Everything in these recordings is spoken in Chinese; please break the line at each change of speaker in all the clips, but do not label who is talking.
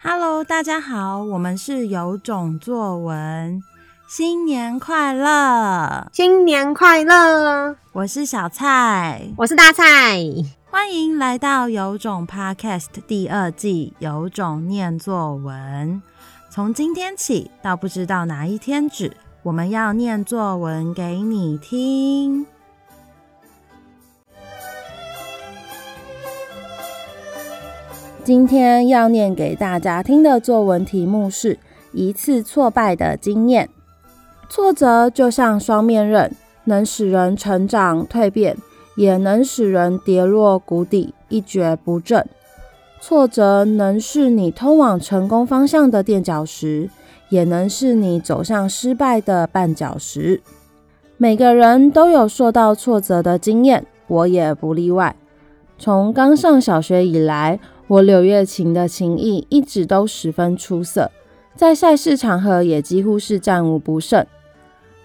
Hello，大家好，我们是有种作文，新年快乐，
新年快乐！
我是小蔡，
我是大蔡，
欢迎来到有种 Podcast 第二季，有种念作文。从今天起到不知道哪一天止，我们要念作文给你听。今天要念给大家听的作文题目是一次挫败的经验。挫折就像双面刃，能使人成长蜕变，也能使人跌落谷底，一蹶不振。挫折能是你通往成功方向的垫脚石，也能是你走向失败的绊脚石。每个人都有受到挫折的经验，我也不例外。从刚上小学以来，我柳月琴的琴艺一直都十分出色，在赛事场合也几乎是战无不胜。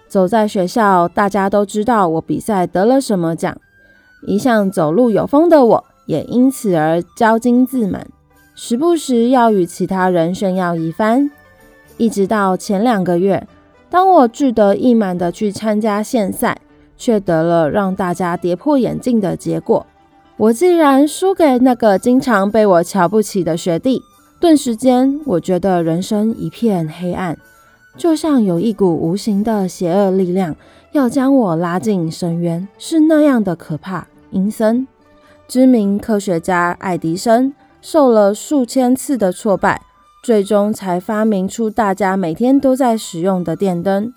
走在学校，大家都知道我比赛得了什么奖。一向走路有风的我，也因此而骄矜自满，时不时要与其他人炫耀一番。一直到前两个月，当我志得意满地去参加县赛，却得了让大家跌破眼镜的结果。我竟然输给那个经常被我瞧不起的学弟，顿时间，我觉得人生一片黑暗，就像有一股无形的邪恶力量要将我拉进深渊，是那样的可怕、阴森。知名科学家爱迪生受了数千次的挫败，最终才发明出大家每天都在使用的电灯。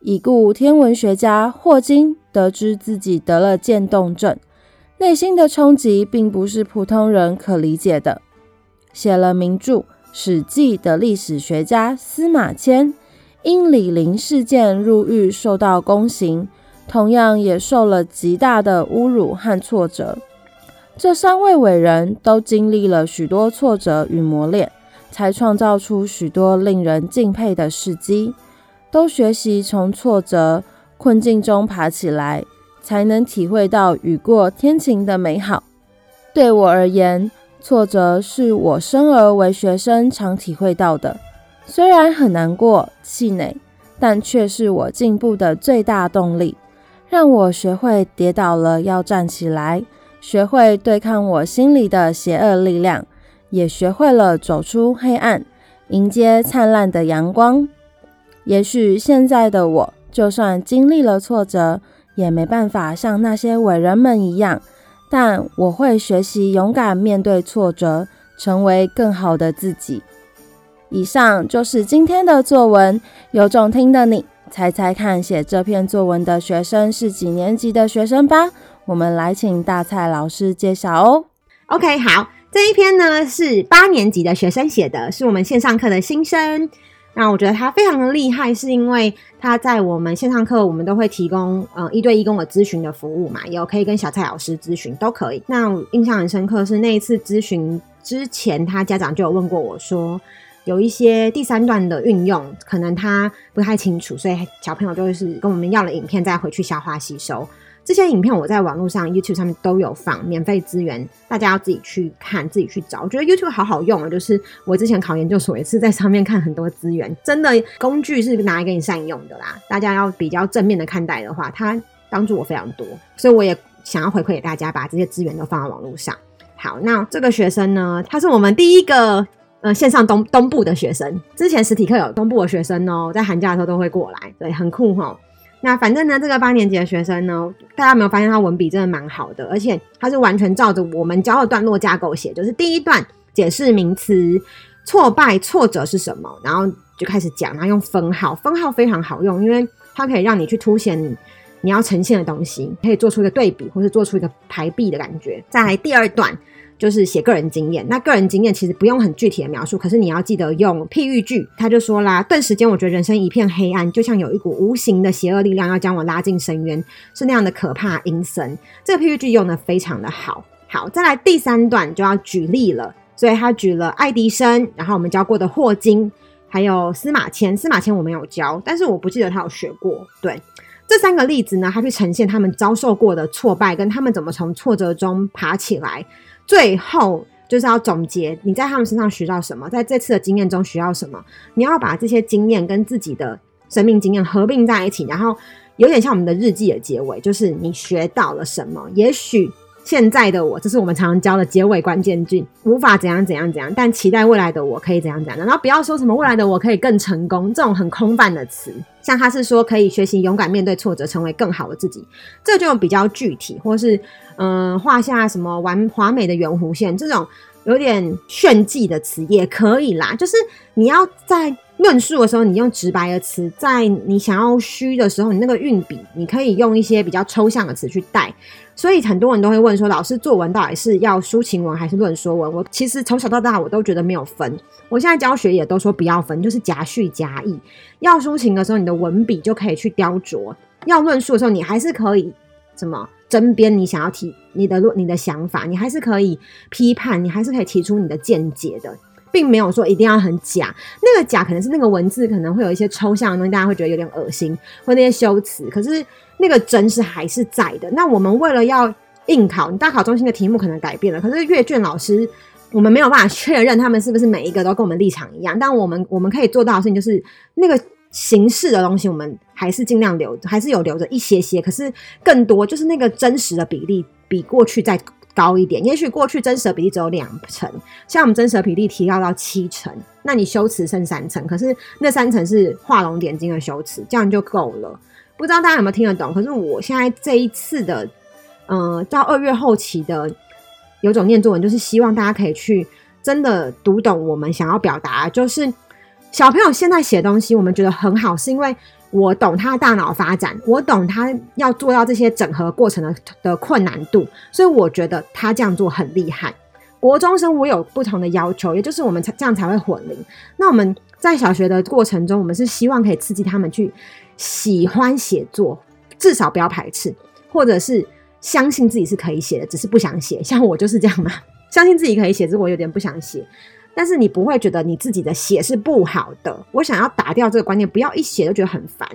已故天文学家霍金得知自己得了渐冻症。内心的冲击并不是普通人可理解的。写了名著《史记》的历史学家司马迁，因李陵事件入狱受到宫刑，同样也受了极大的侮辱和挫折。这三位伟人都经历了许多挫折与磨练，才创造出许多令人敬佩的事迹。都学习从挫折困境中爬起来。才能体会到雨过天晴的美好。对我而言，挫折是我生而为学生常体会到的，虽然很难过、气馁，但却是我进步的最大动力，让我学会跌倒了要站起来，学会对抗我心里的邪恶力量，也学会了走出黑暗，迎接灿烂的阳光。也许现在的我，就算经历了挫折，也没办法像那些伟人们一样，但我会学习勇敢面对挫折，成为更好的自己。以上就是今天的作文，有种听的你猜猜看，写这篇作文的学生是几年级的学生吧？我们来请大蔡老师介绍哦。
OK，好，这一篇呢是八年级的学生写的，是我们线上课的新生。那我觉得他非常的厉害，是因为他在我们线上课，我们都会提供呃一对一跟我咨询的服务嘛，有可以跟小蔡老师咨询都可以。那我印象很深刻是那一次咨询之前，他家长就有问过我说，有一些第三段的运用可能他不太清楚，所以小朋友就是跟我们要了影片再回去消化吸收。这些影片我在网络上 YouTube 上面都有放，免费资源，大家要自己去看，自己去找。我觉得 YouTube 好好用啊，就是我之前考研究所也是在上面看很多资源，真的工具是拿来给你善用的啦。大家要比较正面的看待的话，它帮助我非常多，所以我也想要回馈给大家，把这些资源都放在网络上。好，那这个学生呢，他是我们第一个呃线上东东部的学生，之前实体课有东部的学生哦，在寒假的时候都会过来，对，很酷齁。那反正呢，这个八年级的学生呢，大家有没有发现他文笔真的蛮好的，而且他是完全照着我们教的段落架构写，就是第一段解释名词挫败、挫折是什么，然后就开始讲，然后用分号，分号非常好用，因为它可以让你去凸显你，要呈现的东西，可以做出一个对比，或是做出一个排比的感觉。再来第二段。就是写个人经验，那个人经验其实不用很具体的描述，可是你要记得用譬喻句。他就说啦，顿时间我觉得人生一片黑暗，就像有一股无形的邪恶力量要将我拉进深渊，是那样的可怕阴森。这个譬喻句用得非常的好。好，再来第三段就要举例了，所以他举了爱迪生，然后我们教过的霍金，还有司马迁。司马迁我没有教，但是我不记得他有学过。对，这三个例子呢，他去呈现他们遭受过的挫败，跟他们怎么从挫折中爬起来。最后就是要总结你在他们身上学到什么，在这次的经验中学到什么，你要把这些经验跟自己的生命经验合并在一起，然后有点像我们的日记的结尾，就是你学到了什么，也许。现在的我，这是我们常常教的结尾关键句，无法怎样怎样怎样，但期待未来的我可以怎样怎样。然后不要说什么未来的我可以更成功这种很空泛的词，像他是说可以学习勇敢面对挫折，成为更好的自己，这就比较具体，或是嗯、画下什么完华美的圆弧线这种有点炫技的词也可以啦。就是你要在论述的时候，你用直白的词；在你想要虚的时候，你那个运笔，你可以用一些比较抽象的词去带。所以很多人都会问说，老师作文到底是要抒情文还是论说文？我其实从小到大我都觉得没有分。我现在教学也都说不要分，就是夹叙夹议。要抒情的时候，你的文笔就可以去雕琢；要论述的时候，你还是可以什么争辩你想要提你的论、你的想法，你还是可以批判，你还是可以提出你的见解的，并没有说一定要很假。那个假可能是那个文字可能会有一些抽象的东西，大家会觉得有点恶心，或那些修辞，可是。那个真是还是在的。那我们为了要应考，你大考中心的题目可能改变了，可是阅卷老师，我们没有办法确认他们是不是每一个都跟我们立场一样。但我们我们可以做到的事情就是，那个形式的东西，我们还是尽量留，还是有留着一些些。可是更多就是那个真实的比例比过去再高一点。也许过去真实的比例只有两成，像我们真实的比例提高到七成，那你修辞剩三成，可是那三成是画龙点睛的修辞，这样就够了。不知道大家有没有听得懂？可是我现在这一次的，呃，到二月后期的有种念作文，就是希望大家可以去真的读懂我们想要表达。就是小朋友现在写东西，我们觉得很好，是因为我懂他的大脑发展，我懂他要做到这些整合过程的的困难度，所以我觉得他这样做很厉害。国中生我有不同的要求，也就是我们才这样才会混龄。那我们在小学的过程中，我们是希望可以刺激他们去。喜欢写作，至少不要排斥，或者是相信自己是可以写的，只是不想写。像我就是这样嘛，相信自己可以写，只是我有点不想写。但是你不会觉得你自己的写是不好的。我想要打掉这个观念，不要一写就觉得很烦。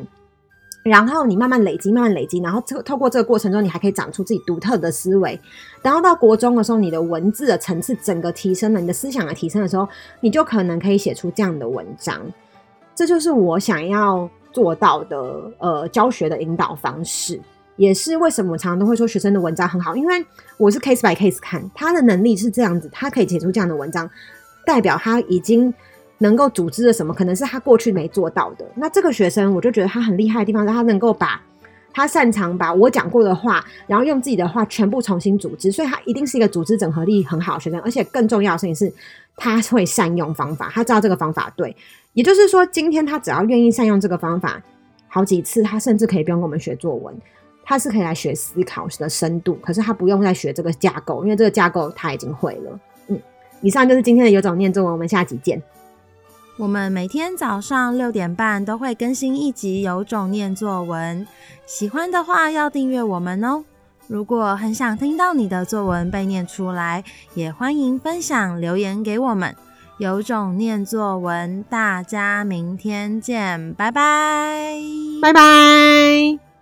然后你慢慢累积，慢慢累积，然后透透过这个过程中，你还可以长出自己独特的思维。然后到国中的时候，你的文字的层次整个提升了，你的思想的提升的时候，你就可能可以写出这样的文章。这就是我想要。做到的呃教学的引导方式，也是为什么我常常都会说学生的文章很好，因为我是 case by case 看他的能力是这样子，他可以写出这样的文章，代表他已经能够组织了什么，可能是他过去没做到的。那这个学生我就觉得他很厉害的地方是，他能够把他擅长把我讲过的话，然后用自己的话全部重新组织，所以他一定是一个组织整合力很好的学生，而且更重要的事情是，他会善用方法，他知道这个方法对。也就是说，今天他只要愿意善用这个方法，好几次，他甚至可以不用跟我们学作文，他是可以来学思考的深度。可是他不用再学这个架构，因为这个架构他已经会了。嗯，以上就是今天的有种念作文，我们下集见。
我们每天早上六点半都会更新一集有种念作文，喜欢的话要订阅我们哦。如果很想听到你的作文被念出来，也欢迎分享留言给我们。有种念作文，大家明天见，拜拜，
拜拜。